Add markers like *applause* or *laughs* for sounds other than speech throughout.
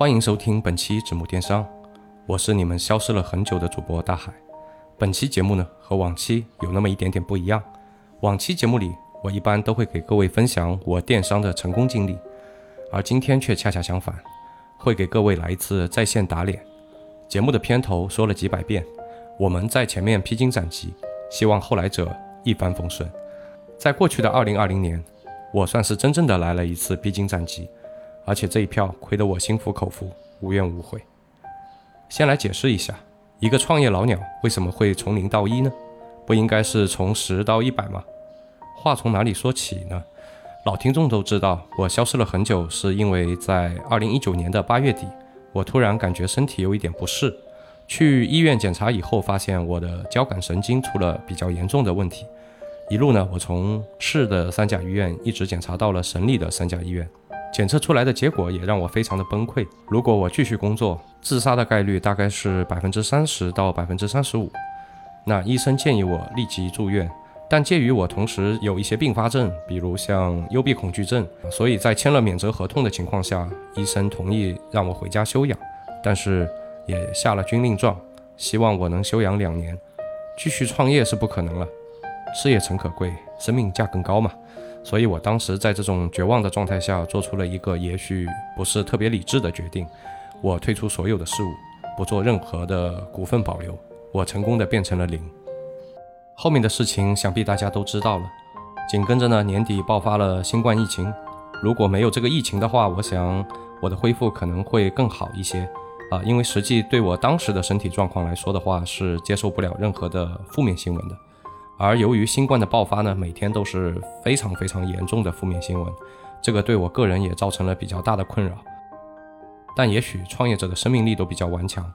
欢迎收听本期纸木电商，我是你们消失了很久的主播大海。本期节目呢和往期有那么一点点不一样。往期节目里，我一般都会给各位分享我电商的成功经历，而今天却恰恰相反，会给各位来一次在线打脸。节目的片头说了几百遍，我们在前面披荆斩棘，希望后来者一帆风顺。在过去的二零二零年，我算是真正的来了一次披荆斩棘。而且这一票亏得我心服口服，无怨无悔。先来解释一下，一个创业老鸟为什么会从零到一呢？不应该是从十到一百吗？话从哪里说起呢？老听众都知道，我消失了很久，是因为在二零一九年的八月底，我突然感觉身体有一点不适，去医院检查以后，发现我的交感神经出了比较严重的问题。一路呢，我从市的三甲医院一直检查到了省里的三甲医院。检测出来的结果也让我非常的崩溃。如果我继续工作，自杀的概率大概是百分之三十到百分之三十五。那医生建议我立即住院，但鉴于我同时有一些并发症，比如像幽闭恐惧症，所以在签了免责合同的情况下，医生同意让我回家休养，但是也下了军令状，希望我能休养两年。继续创业是不可能了，事业诚可贵，生命价更高嘛。所以我当时在这种绝望的状态下，做出了一个也许不是特别理智的决定。我退出所有的事物，不做任何的股份保留，我成功的变成了零。后面的事情想必大家都知道了。紧跟着呢，年底爆发了新冠疫情。如果没有这个疫情的话，我想我的恢复可能会更好一些啊，因为实际对我当时的身体状况来说的话，是接受不了任何的负面新闻的。而由于新冠的爆发呢，每天都是非常非常严重的负面新闻，这个对我个人也造成了比较大的困扰。但也许创业者的生命力都比较顽强，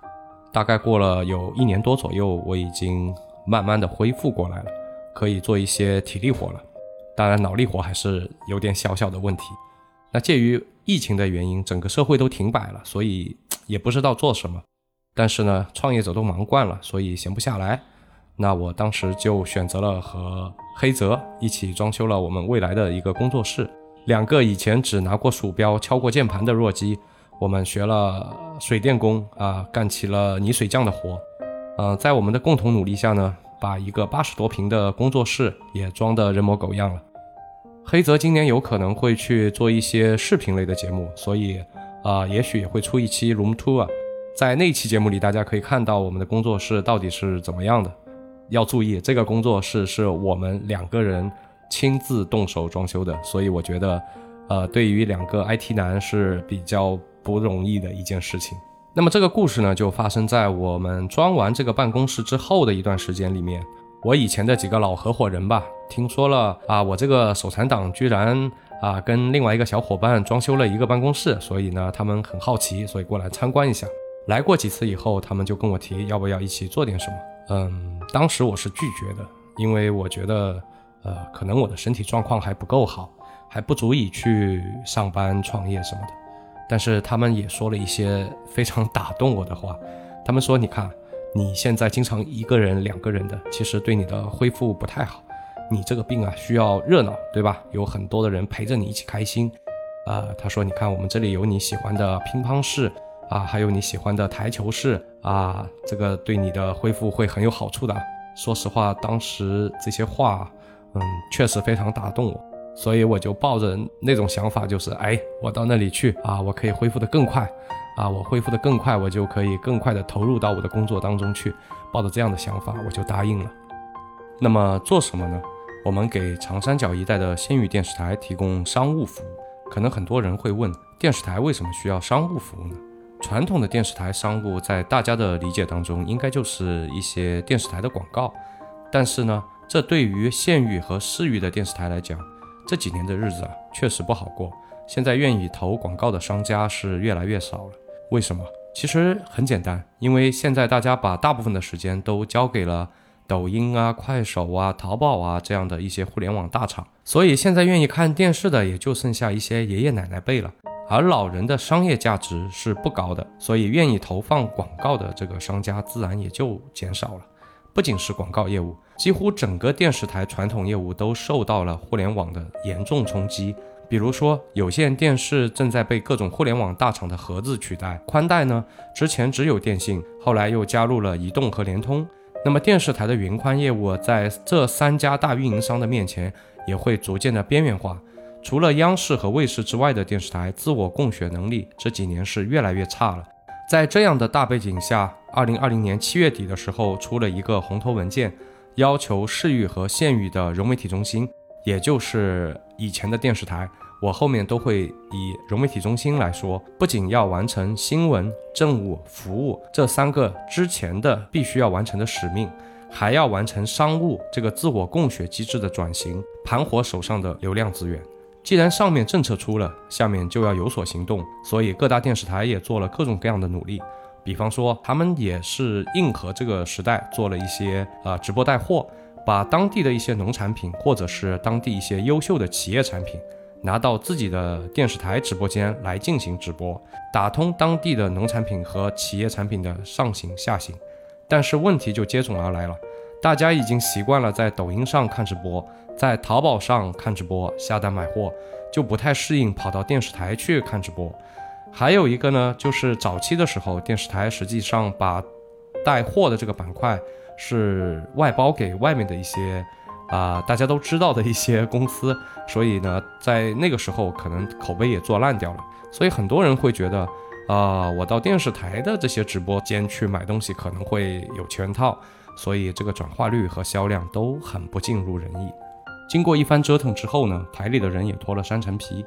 大概过了有一年多左右，我已经慢慢的恢复过来了，可以做一些体力活了。当然脑力活还是有点小小的问题。那介于疫情的原因，整个社会都停摆了，所以也不知道做什么。但是呢，创业者都忙惯了，所以闲不下来。那我当时就选择了和黑泽一起装修了我们未来的一个工作室。两个以前只拿过鼠标、敲过键盘的弱鸡，我们学了水电工啊，干起了泥水匠的活。嗯，在我们的共同努力下呢，把一个八十多平的工作室也装得人模狗样了。黑泽今年有可能会去做一些视频类的节目，所以啊，也许也会出一期 room tour。在那期节目里，大家可以看到我们的工作室到底是怎么样的。要注意，这个工作室是我们两个人亲自动手装修的，所以我觉得，呃，对于两个 IT 男是比较不容易的一件事情。那么这个故事呢，就发生在我们装完这个办公室之后的一段时间里面。我以前的几个老合伙人吧，听说了啊，我这个手残党居然啊跟另外一个小伙伴装修了一个办公室，所以呢，他们很好奇，所以过来参观一下。来过几次以后，他们就跟我提要不要一起做点什么。嗯，当时我是拒绝的，因为我觉得，呃，可能我的身体状况还不够好，还不足以去上班创业什么的。但是他们也说了一些非常打动我的话，他们说：“你看，你现在经常一个人、两个人的，其实对你的恢复不太好。你这个病啊，需要热闹，对吧？有很多的人陪着你一起开心。”啊，他说：“你看，我们这里有你喜欢的乒乓室。”啊，还有你喜欢的台球室啊，这个对你的恢复会很有好处的。说实话，当时这些话，嗯，确实非常打动我，所以我就抱着那种想法，就是哎，我到那里去啊，我可以恢复的更快，啊，我恢复的更快，我就可以更快的投入到我的工作当中去。抱着这样的想法，我就答应了。那么做什么呢？我们给长三角一带的县域电视台提供商务服务。可能很多人会问，电视台为什么需要商务服务呢？传统的电视台商务，在大家的理解当中，应该就是一些电视台的广告。但是呢，这对于县域和市域的电视台来讲，这几年的日子啊，确实不好过。现在愿意投广告的商家是越来越少了。为什么？其实很简单，因为现在大家把大部分的时间都交给了抖音啊、快手啊、淘宝啊这样的一些互联网大厂，所以现在愿意看电视的也就剩下一些爷爷奶奶辈了。而老人的商业价值是不高的，所以愿意投放广告的这个商家自然也就减少了。不仅是广告业务，几乎整个电视台传统业务都受到了互联网的严重冲击，比如说，有线电视正在被各种互联网大厂的盒子取代，宽带呢，之前只有电信，后来又加入了移动和联通。那么电视台的云宽业务在这三家大运营商的面前也会逐渐的边缘化。除了央视和卫视之外的电视台，自我供血能力这几年是越来越差了。在这样的大背景下，二零二零年七月底的时候，出了一个红头文件，要求市域和县域的融媒体中心。也就是以前的电视台，我后面都会以融媒体中心来说，不仅要完成新闻、政务、服务这三个之前的必须要完成的使命，还要完成商务这个自我供血机制的转型，盘活手上的流量资源。既然上面政策出了，下面就要有所行动，所以各大电视台也做了各种各样的努力，比方说他们也是应和这个时代，做了一些啊直播带货。把当地的一些农产品，或者是当地一些优秀的企业产品，拿到自己的电视台直播间来进行直播，打通当地的农产品和企业产品的上行下行。但是问题就接踵而来了，大家已经习惯了在抖音上看直播，在淘宝上看直播下单买货，就不太适应跑到电视台去看直播。还有一个呢，就是早期的时候，电视台实际上把带货的这个板块。是外包给外面的一些啊，大家都知道的一些公司，所以呢，在那个时候可能口碑也做烂掉了，所以很多人会觉得啊，我到电视台的这些直播间去买东西可能会有圈套，所以这个转化率和销量都很不尽如人意。经过一番折腾之后呢，台里的人也脱了三层皮。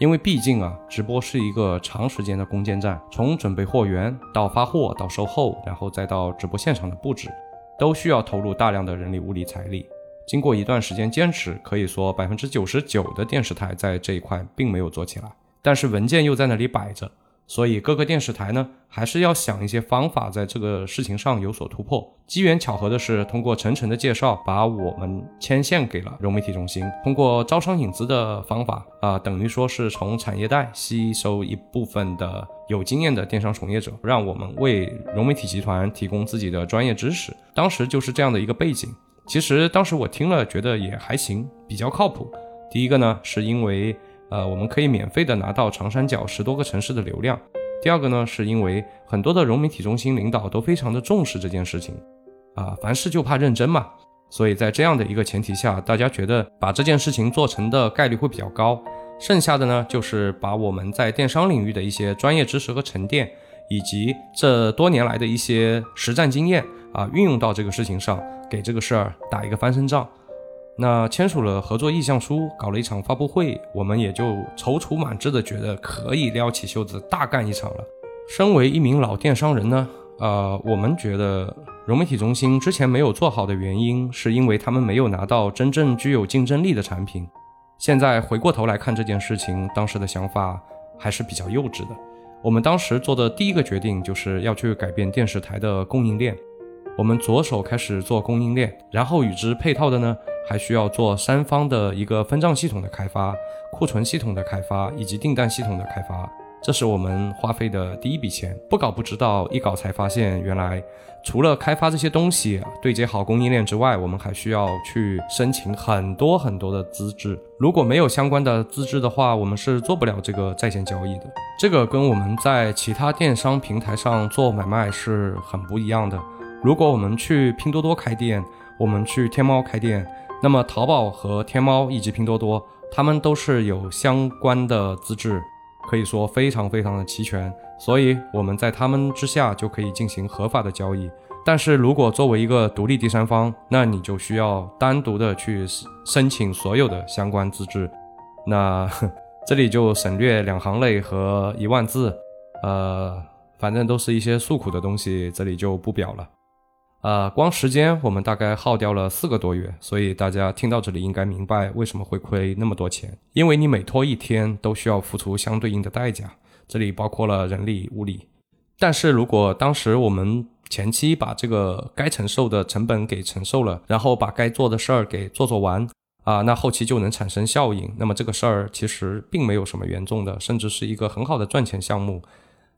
因为毕竟啊，直播是一个长时间的攻坚战，从准备货源到发货到售后，然后再到直播现场的布置。都需要投入大量的人力、物力、财力。经过一段时间坚持，可以说百分之九十九的电视台在这一块并没有做起来，但是文件又在那里摆着。所以各个电视台呢，还是要想一些方法，在这个事情上有所突破。机缘巧合的是，通过陈晨的介绍，把我们牵线给了融媒体中心。通过招商引资的方法，啊，等于说是从产业带吸收一部分的有经验的电商从业者，让我们为融媒体集团提供自己的专业知识。当时就是这样的一个背景。其实当时我听了，觉得也还行，比较靠谱。第一个呢，是因为。呃，我们可以免费的拿到长三角十多个城市的流量。第二个呢，是因为很多的融媒体中心领导都非常的重视这件事情，啊，凡事就怕认真嘛。所以在这样的一个前提下，大家觉得把这件事情做成的概率会比较高。剩下的呢，就是把我们在电商领域的一些专业知识和沉淀，以及这多年来的一些实战经验啊，运用到这个事情上，给这个事儿打一个翻身仗。那签署了合作意向书，搞了一场发布会，我们也就踌躇满志的觉得可以撩起袖子大干一场了。身为一名老电商人呢，呃，我们觉得融媒体中心之前没有做好的原因，是因为他们没有拿到真正具有竞争力的产品。现在回过头来看这件事情，当时的想法还是比较幼稚的。我们当时做的第一个决定就是要去改变电视台的供应链。我们着手开始做供应链，然后与之配套的呢？还需要做三方的一个分账系统的开发、库存系统的开发以及订单系统的开发，这是我们花费的第一笔钱。不搞不知道，一搞才发现，原来除了开发这些东西、对接好供应链之外，我们还需要去申请很多很多的资质。如果没有相关的资质的话，我们是做不了这个在线交易的。这个跟我们在其他电商平台上做买卖是很不一样的。如果我们去拼多多开店，我们去天猫开店。那么，淘宝和天猫以及拼多多，他们都是有相关的资质，可以说非常非常的齐全，所以我们在他们之下就可以进行合法的交易。但是如果作为一个独立第三方，那你就需要单独的去申请所有的相关资质。那 *laughs* 这里就省略两行泪和一万字，呃，反正都是一些诉苦的东西，这里就不表了。呃，光时间我们大概耗掉了四个多月，所以大家听到这里应该明白为什么会亏那么多钱，因为你每拖一天都需要付出相对应的代价，这里包括了人力物力。但是如果当时我们前期把这个该承受的成本给承受了，然后把该做的事儿给做做完啊，那后期就能产生效应。那么这个事儿其实并没有什么严重的，甚至是一个很好的赚钱项目。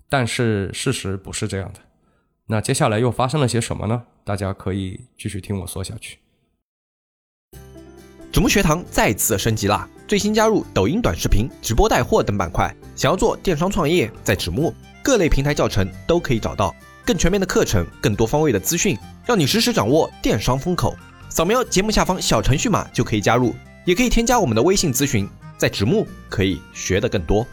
但是事实不是这样的。那接下来又发生了些什么呢？大家可以继续听我说下去。子木学堂再次升级啦！最新加入抖音短视频、直播带货等板块。想要做电商创业，在子木各类平台教程都可以找到更全面的课程、更多方位的资讯，让你实时掌握电商风口。扫描节目下方小程序码就可以加入，也可以添加我们的微信咨询。在子木可以学得更多。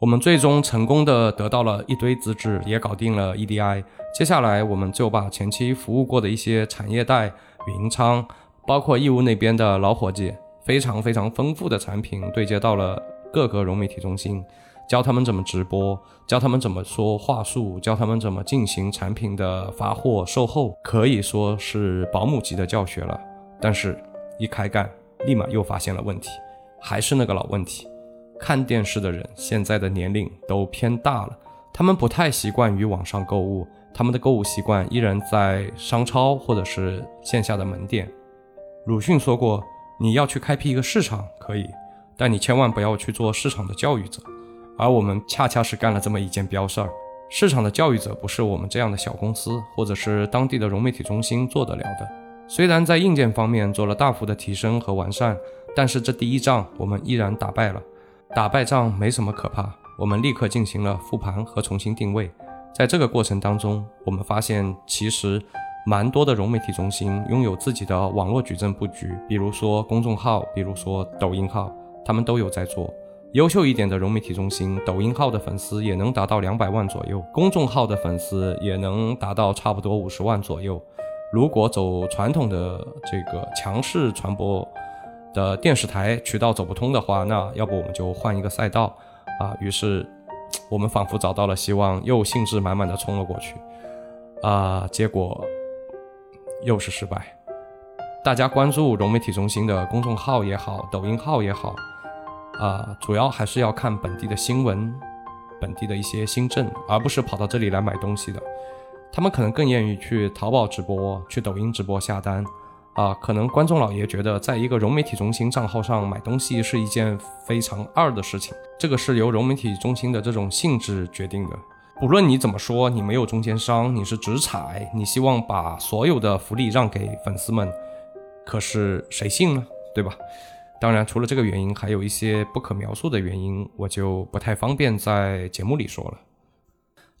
我们最终成功的得到了一堆资质，也搞定了 EDI。接下来，我们就把前期服务过的一些产业带、云仓。包括义乌那边的老伙计，非常非常丰富的产品对接到了各个融媒体中心，教他们怎么直播，教他们怎么说话术，教他们怎么进行产品的发货售后，可以说是保姆级的教学了。但是，一开干，立马又发现了问题，还是那个老问题，看电视的人现在的年龄都偏大了，他们不太习惯于网上购物，他们的购物习惯依然在商超或者是线下的门店。鲁迅说过：“你要去开辟一个市场可以，但你千万不要去做市场的教育者。”而我们恰恰是干了这么一件标事儿。市场的教育者不是我们这样的小公司或者是当地的融媒体中心做得了的。虽然在硬件方面做了大幅的提升和完善，但是这第一仗我们依然打败了。打败仗没什么可怕，我们立刻进行了复盘和重新定位。在这个过程当中，我们发现其实。蛮多的融媒体中心拥有自己的网络矩阵布局，比如说公众号，比如说抖音号，他们都有在做。优秀一点的融媒体中心，抖音号的粉丝也能达到两百万左右，公众号的粉丝也能达到差不多五十万左右。如果走传统的这个强势传播的电视台渠道走不通的话，那要不我们就换一个赛道啊。于是我们仿佛找到了希望，又兴致满满的冲了过去啊，结果。又是失败。大家关注融媒体中心的公众号也好，抖音号也好，啊，主要还是要看本地的新闻，本地的一些新政，而不是跑到这里来买东西的。他们可能更愿意去淘宝直播、去抖音直播下单，啊，可能观众老爷觉得在一个融媒体中心账号上买东西是一件非常二的事情，这个是由融媒体中心的这种性质决定的。不论你怎么说，你没有中间商，你是直采，你希望把所有的福利让给粉丝们，可是谁信呢？对吧？当然，除了这个原因，还有一些不可描述的原因，我就不太方便在节目里说了。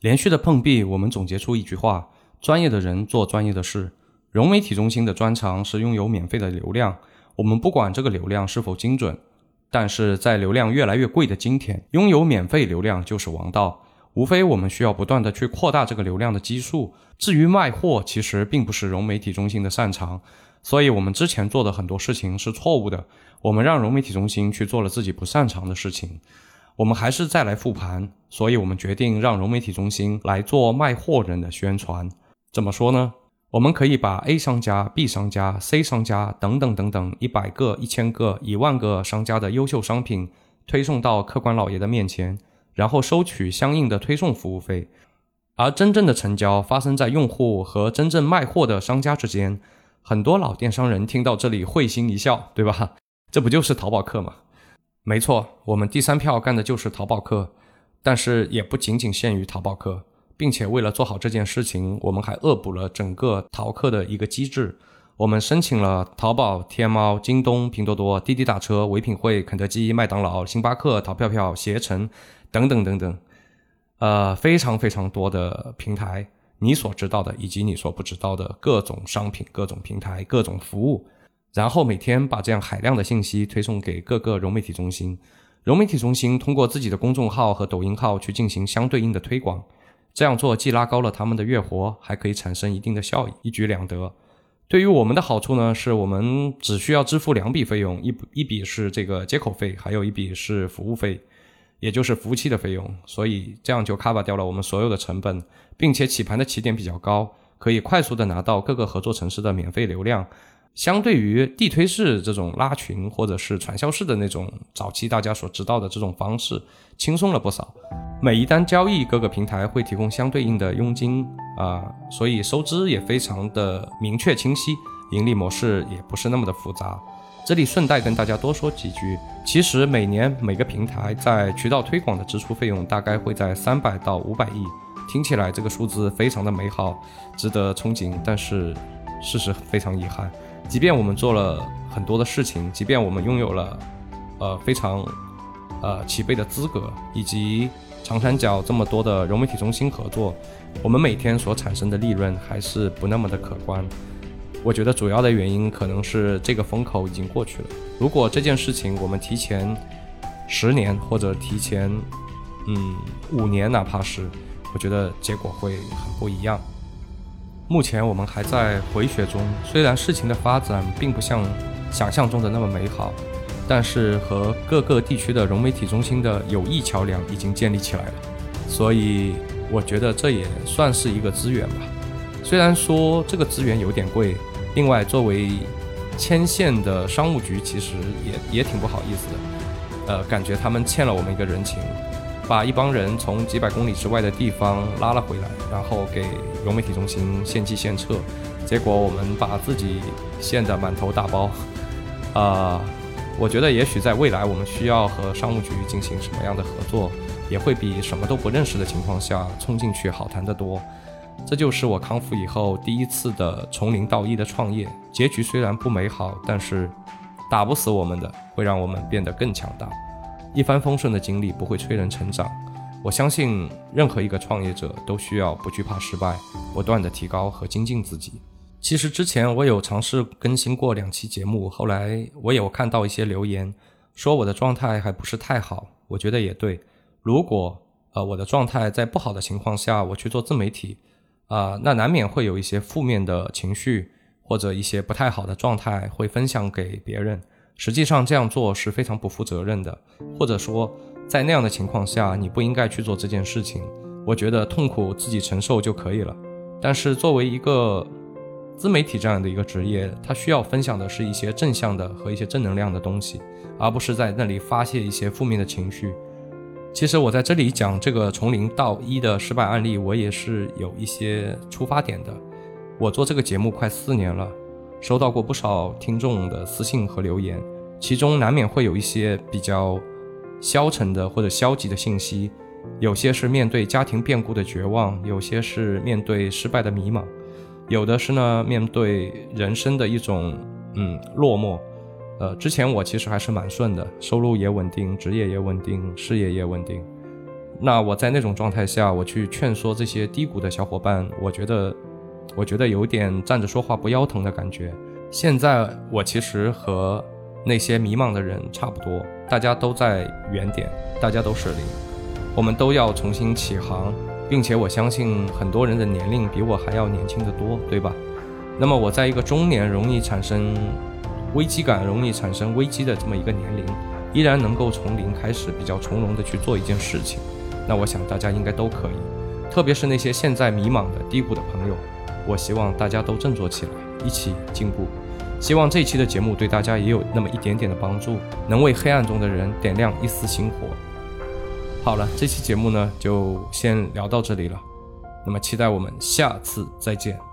连续的碰壁，我们总结出一句话：专业的人做专业的事。融媒体中心的专长是拥有免费的流量，我们不管这个流量是否精准，但是在流量越来越贵的今天，拥有免费流量就是王道。无非我们需要不断的去扩大这个流量的基数。至于卖货，其实并不是融媒体中心的擅长，所以我们之前做的很多事情是错误的。我们让融媒体中心去做了自己不擅长的事情。我们还是再来复盘，所以我们决定让融媒体中心来做卖货人的宣传。怎么说呢？我们可以把 A 商家、B 商家、C 商家等等等等一百个、一千个、一万个商家的优秀商品推送到客官老爷的面前。然后收取相应的推送服务费，而真正的成交发生在用户和真正卖货的商家之间。很多老电商人听到这里会心一笑，对吧？这不就是淘宝客吗？没错，我们第三票干的就是淘宝客，但是也不仅仅限于淘宝客，并且为了做好这件事情，我们还恶补了整个淘客的一个机制。我们申请了淘宝、天猫、京东、拼多多、滴滴打车、唯品会、肯德基、麦当劳、星巴克、淘票票、携程。等等等等，呃，非常非常多的平台，你所知道的以及你所不知道的各种商品、各种平台、各种服务，然后每天把这样海量的信息推送给各个融媒体中心，融媒体中心通过自己的公众号和抖音号去进行相对应的推广，这样做既拉高了他们的月活，还可以产生一定的效益，一举两得。对于我们的好处呢，是我们只需要支付两笔费用，一一笔是这个接口费，还有一笔是服务费。也就是服务器的费用，所以这样就 cover 掉了我们所有的成本，并且起盘的起点比较高，可以快速的拿到各个合作城市的免费流量。相对于地推式这种拉群或者是传销式的那种早期大家所知道的这种方式，轻松了不少。每一单交易，各个平台会提供相对应的佣金啊，所以收支也非常的明确清晰，盈利模式也不是那么的复杂。这里顺带跟大家多说几句，其实每年每个平台在渠道推广的支出费用大概会在三百到五百亿，听起来这个数字非常的美好，值得憧憬，但是事实非常遗憾，即便我们做了很多的事情，即便我们拥有了呃非常呃齐备的资格，以及长三角这么多的融媒体中心合作，我们每天所产生的利润还是不那么的可观。我觉得主要的原因可能是这个风口已经过去了。如果这件事情我们提前十年或者提前嗯五年，哪怕是，我觉得结果会很不一样。目前我们还在回血中，虽然事情的发展并不像想象中的那么美好，但是和各个地区的融媒体中心的友谊桥梁已经建立起来了，所以我觉得这也算是一个资源吧。虽然说这个资源有点贵，另外作为牵线的商务局，其实也也挺不好意思的，呃，感觉他们欠了我们一个人情。把一帮人从几百公里之外的地方拉了回来，然后给融媒体中心献计献策，结果我们把自己献得满头大包。啊，我觉得也许在未来我们需要和商务局进行什么样的合作，也会比什么都不认识的情况下冲进去好谈得多。这就是我康复以后第一次的从零到一的创业，结局虽然不美好，但是打不死我们的，会让我们变得更强大。一帆风顺的经历不会催人成长，我相信任何一个创业者都需要不惧怕失败，不断的提高和精进自己。其实之前我有尝试更新过两期节目，后来我有看到一些留言，说我的状态还不是太好。我觉得也对，如果呃我的状态在不好的情况下，我去做自媒体，啊，那难免会有一些负面的情绪或者一些不太好的状态会分享给别人。实际上这样做是非常不负责任的，或者说在那样的情况下，你不应该去做这件事情。我觉得痛苦自己承受就可以了。但是作为一个自媒体这样的一个职业，它需要分享的是一些正向的和一些正能量的东西，而不是在那里发泄一些负面的情绪。其实我在这里讲这个从零到一的失败案例，我也是有一些出发点的。我做这个节目快四年了。收到过不少听众的私信和留言，其中难免会有一些比较消沉的或者消极的信息，有些是面对家庭变故的绝望，有些是面对失败的迷茫，有的是呢面对人生的一种嗯落寞。呃，之前我其实还是蛮顺的，收入也稳定，职业也稳定，事业也稳定。那我在那种状态下，我去劝说这些低谷的小伙伴，我觉得。我觉得有点站着说话不腰疼的感觉。现在我其实和那些迷茫的人差不多，大家都在原点，大家都是零，我们都要重新起航，并且我相信很多人的年龄比我还要年轻得多，对吧？那么我在一个中年容易产生危机感、容易产生危机的这么一个年龄，依然能够从零开始，比较从容的去做一件事情，那我想大家应该都可以，特别是那些现在迷茫的低谷的朋友。我希望大家都振作起来，一起进步。希望这期的节目对大家也有那么一点点的帮助，能为黑暗中的人点亮一丝星火。好了，这期节目呢就先聊到这里了。那么期待我们下次再见。